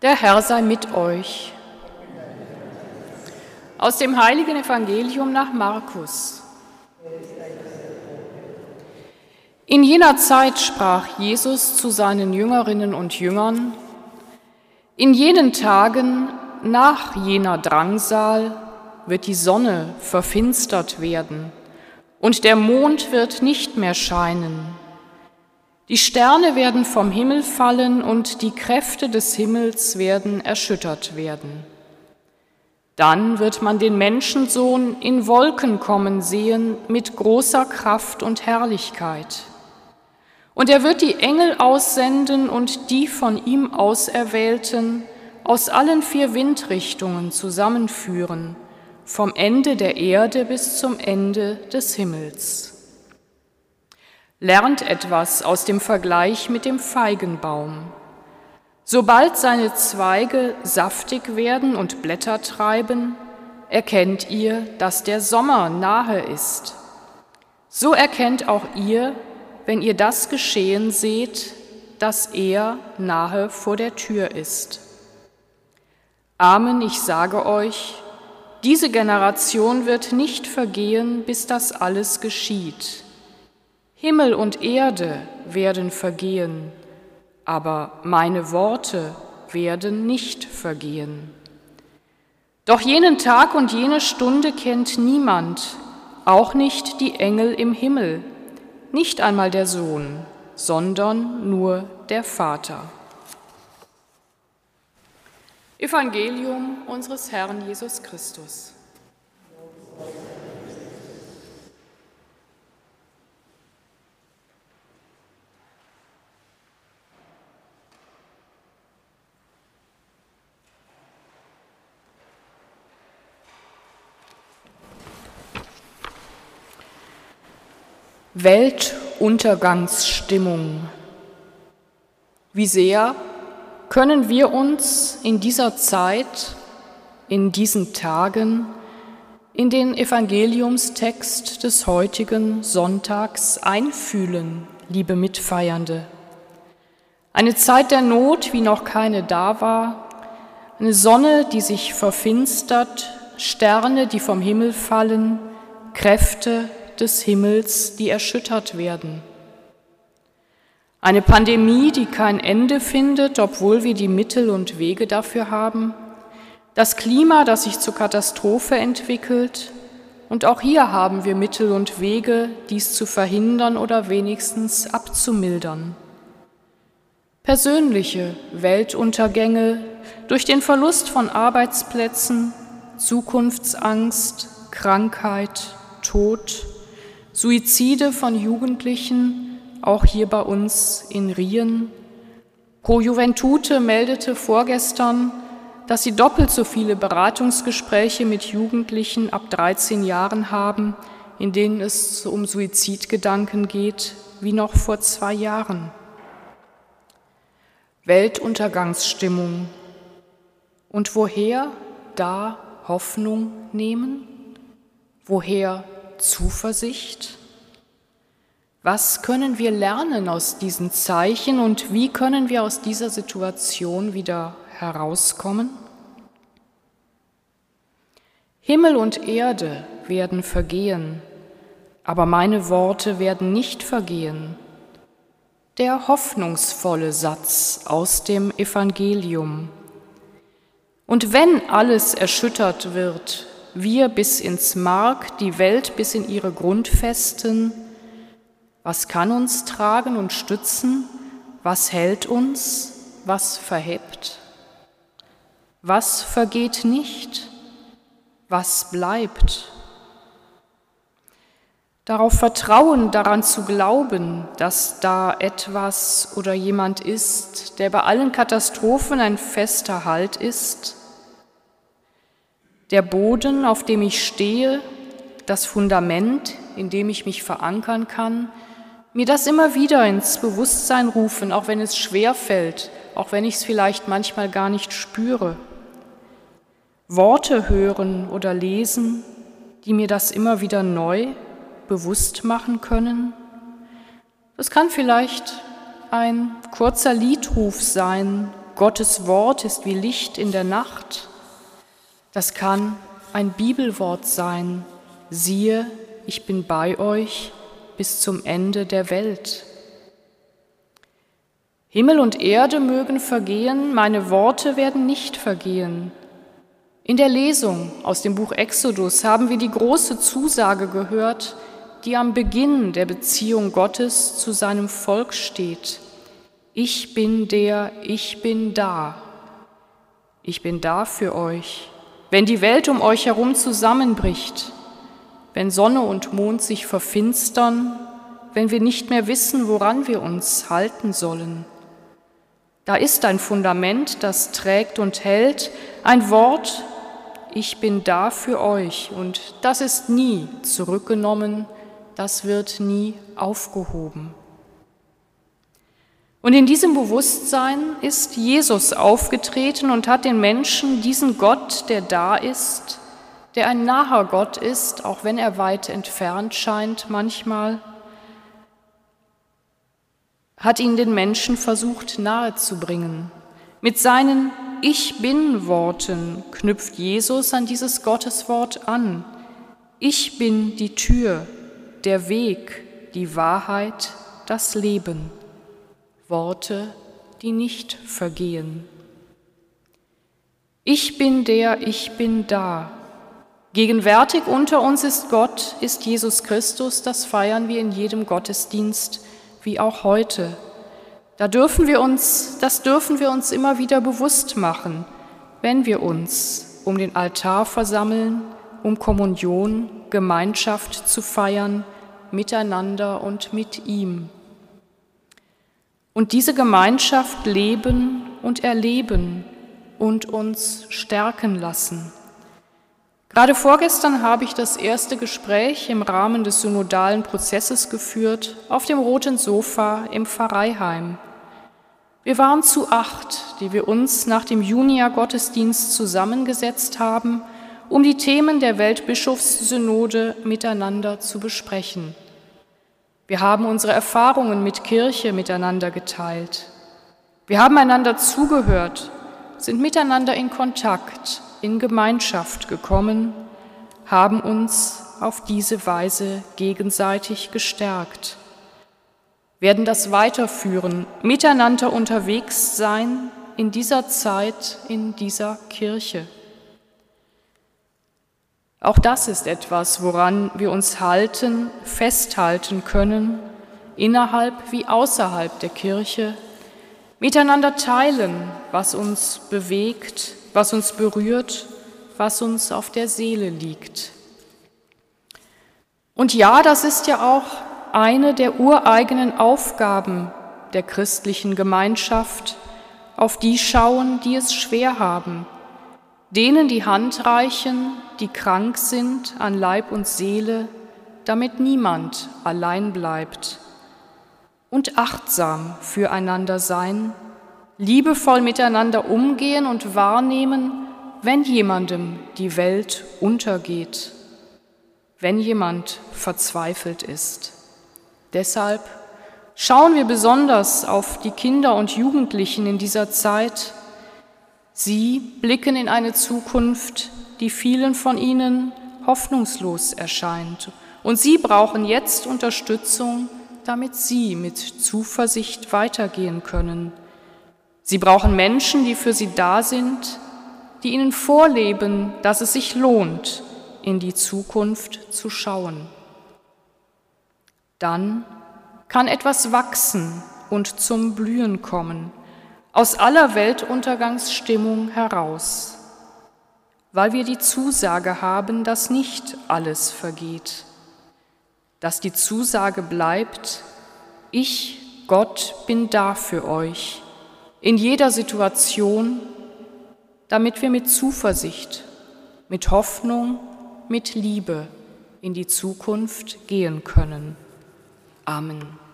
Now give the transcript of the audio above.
Der Herr sei mit euch. Aus dem heiligen Evangelium nach Markus. In jener Zeit sprach Jesus zu seinen Jüngerinnen und Jüngern, in jenen Tagen nach jener Drangsal wird die Sonne verfinstert werden und der Mond wird nicht mehr scheinen die Sterne werden vom Himmel fallen und die Kräfte des Himmels werden erschüttert werden. Dann wird man den Menschensohn in Wolken kommen sehen mit großer Kraft und Herrlichkeit. Und er wird die Engel aussenden und die von ihm Auserwählten aus allen vier Windrichtungen zusammenführen, vom Ende der Erde bis zum Ende des Himmels. Lernt etwas aus dem Vergleich mit dem Feigenbaum. Sobald seine Zweige saftig werden und Blätter treiben, erkennt ihr, dass der Sommer nahe ist. So erkennt auch ihr, wenn ihr das geschehen seht, dass er nahe vor der Tür ist. Amen, ich sage euch, diese Generation wird nicht vergehen, bis das alles geschieht. Himmel und Erde werden vergehen, aber meine Worte werden nicht vergehen. Doch jenen Tag und jene Stunde kennt niemand, auch nicht die Engel im Himmel, nicht einmal der Sohn, sondern nur der Vater. Evangelium unseres Herrn Jesus Christus. Weltuntergangsstimmung. Wie sehr können wir uns in dieser Zeit, in diesen Tagen, in den Evangeliumstext des heutigen Sonntags einfühlen, liebe Mitfeiernde. Eine Zeit der Not, wie noch keine da war, eine Sonne, die sich verfinstert, Sterne, die vom Himmel fallen, Kräfte, des Himmels, die erschüttert werden. Eine Pandemie, die kein Ende findet, obwohl wir die Mittel und Wege dafür haben. Das Klima, das sich zur Katastrophe entwickelt. Und auch hier haben wir Mittel und Wege, dies zu verhindern oder wenigstens abzumildern. Persönliche Weltuntergänge durch den Verlust von Arbeitsplätzen, Zukunftsangst, Krankheit, Tod, Suizide von Jugendlichen, auch hier bei uns in Rien. Pro Juventute meldete vorgestern, dass sie doppelt so viele Beratungsgespräche mit Jugendlichen ab 13 Jahren haben, in denen es um Suizidgedanken geht, wie noch vor zwei Jahren. Weltuntergangsstimmung. Und woher da Hoffnung nehmen? Woher Zuversicht? Was können wir lernen aus diesen Zeichen und wie können wir aus dieser Situation wieder herauskommen? Himmel und Erde werden vergehen, aber meine Worte werden nicht vergehen. Der hoffnungsvolle Satz aus dem Evangelium. Und wenn alles erschüttert wird, wir bis ins Mark, die Welt bis in ihre Grundfesten. Was kann uns tragen und stützen? Was hält uns? Was verhebt? Was vergeht nicht? Was bleibt? Darauf vertrauen, daran zu glauben, dass da etwas oder jemand ist, der bei allen Katastrophen ein fester Halt ist der Boden, auf dem ich stehe, das Fundament, in dem ich mich verankern kann, mir das immer wieder ins Bewusstsein rufen, auch wenn es schwer fällt, auch wenn ich es vielleicht manchmal gar nicht spüre. Worte hören oder lesen, die mir das immer wieder neu bewusst machen können. Das kann vielleicht ein kurzer Liedruf sein, Gottes Wort ist wie Licht in der Nacht. Das kann ein Bibelwort sein. Siehe, ich bin bei euch bis zum Ende der Welt. Himmel und Erde mögen vergehen, meine Worte werden nicht vergehen. In der Lesung aus dem Buch Exodus haben wir die große Zusage gehört, die am Beginn der Beziehung Gottes zu seinem Volk steht. Ich bin der, ich bin da. Ich bin da für euch. Wenn die Welt um euch herum zusammenbricht, wenn Sonne und Mond sich verfinstern, wenn wir nicht mehr wissen, woran wir uns halten sollen. Da ist ein Fundament, das trägt und hält, ein Wort, ich bin da für euch und das ist nie zurückgenommen, das wird nie aufgehoben. Und in diesem Bewusstsein ist Jesus aufgetreten und hat den Menschen diesen Gott, der da ist, der ein naher Gott ist, auch wenn er weit entfernt scheint manchmal, hat ihn den Menschen versucht nahezubringen. Mit seinen Ich bin Worten knüpft Jesus an dieses Gotteswort an. Ich bin die Tür, der Weg, die Wahrheit, das Leben. Worte, die nicht vergehen. Ich bin der, ich bin da. Gegenwärtig unter uns ist Gott, ist Jesus Christus, das feiern wir in jedem Gottesdienst, wie auch heute. Da dürfen wir uns, das dürfen wir uns immer wieder bewusst machen, wenn wir uns um den Altar versammeln, um Kommunion, Gemeinschaft zu feiern, miteinander und mit ihm. Und diese Gemeinschaft leben und erleben und uns stärken lassen. Gerade vorgestern habe ich das erste Gespräch im Rahmen des synodalen Prozesses geführt auf dem roten Sofa im Pfarreiheim. Wir waren zu acht, die wir uns nach dem Junia-Gottesdienst zusammengesetzt haben, um die Themen der Weltbischofssynode miteinander zu besprechen. Wir haben unsere Erfahrungen mit Kirche miteinander geteilt. Wir haben einander zugehört, sind miteinander in Kontakt, in Gemeinschaft gekommen, haben uns auf diese Weise gegenseitig gestärkt, werden das weiterführen, miteinander unterwegs sein in dieser Zeit, in dieser Kirche. Auch das ist etwas, woran wir uns halten, festhalten können, innerhalb wie außerhalb der Kirche, miteinander teilen, was uns bewegt, was uns berührt, was uns auf der Seele liegt. Und ja, das ist ja auch eine der ureigenen Aufgaben der christlichen Gemeinschaft, auf die schauen, die es schwer haben, denen die Hand reichen, die krank sind an Leib und Seele, damit niemand allein bleibt. Und achtsam füreinander sein, liebevoll miteinander umgehen und wahrnehmen, wenn jemandem die Welt untergeht, wenn jemand verzweifelt ist. Deshalb schauen wir besonders auf die Kinder und Jugendlichen in dieser Zeit, Sie blicken in eine Zukunft, die vielen von ihnen hoffnungslos erscheint. Und sie brauchen jetzt Unterstützung, damit sie mit Zuversicht weitergehen können. Sie brauchen Menschen, die für sie da sind, die ihnen vorleben, dass es sich lohnt, in die Zukunft zu schauen. Dann kann etwas wachsen und zum Blühen kommen aus aller Weltuntergangsstimmung heraus, weil wir die Zusage haben, dass nicht alles vergeht, dass die Zusage bleibt, ich, Gott, bin da für euch, in jeder Situation, damit wir mit Zuversicht, mit Hoffnung, mit Liebe in die Zukunft gehen können. Amen.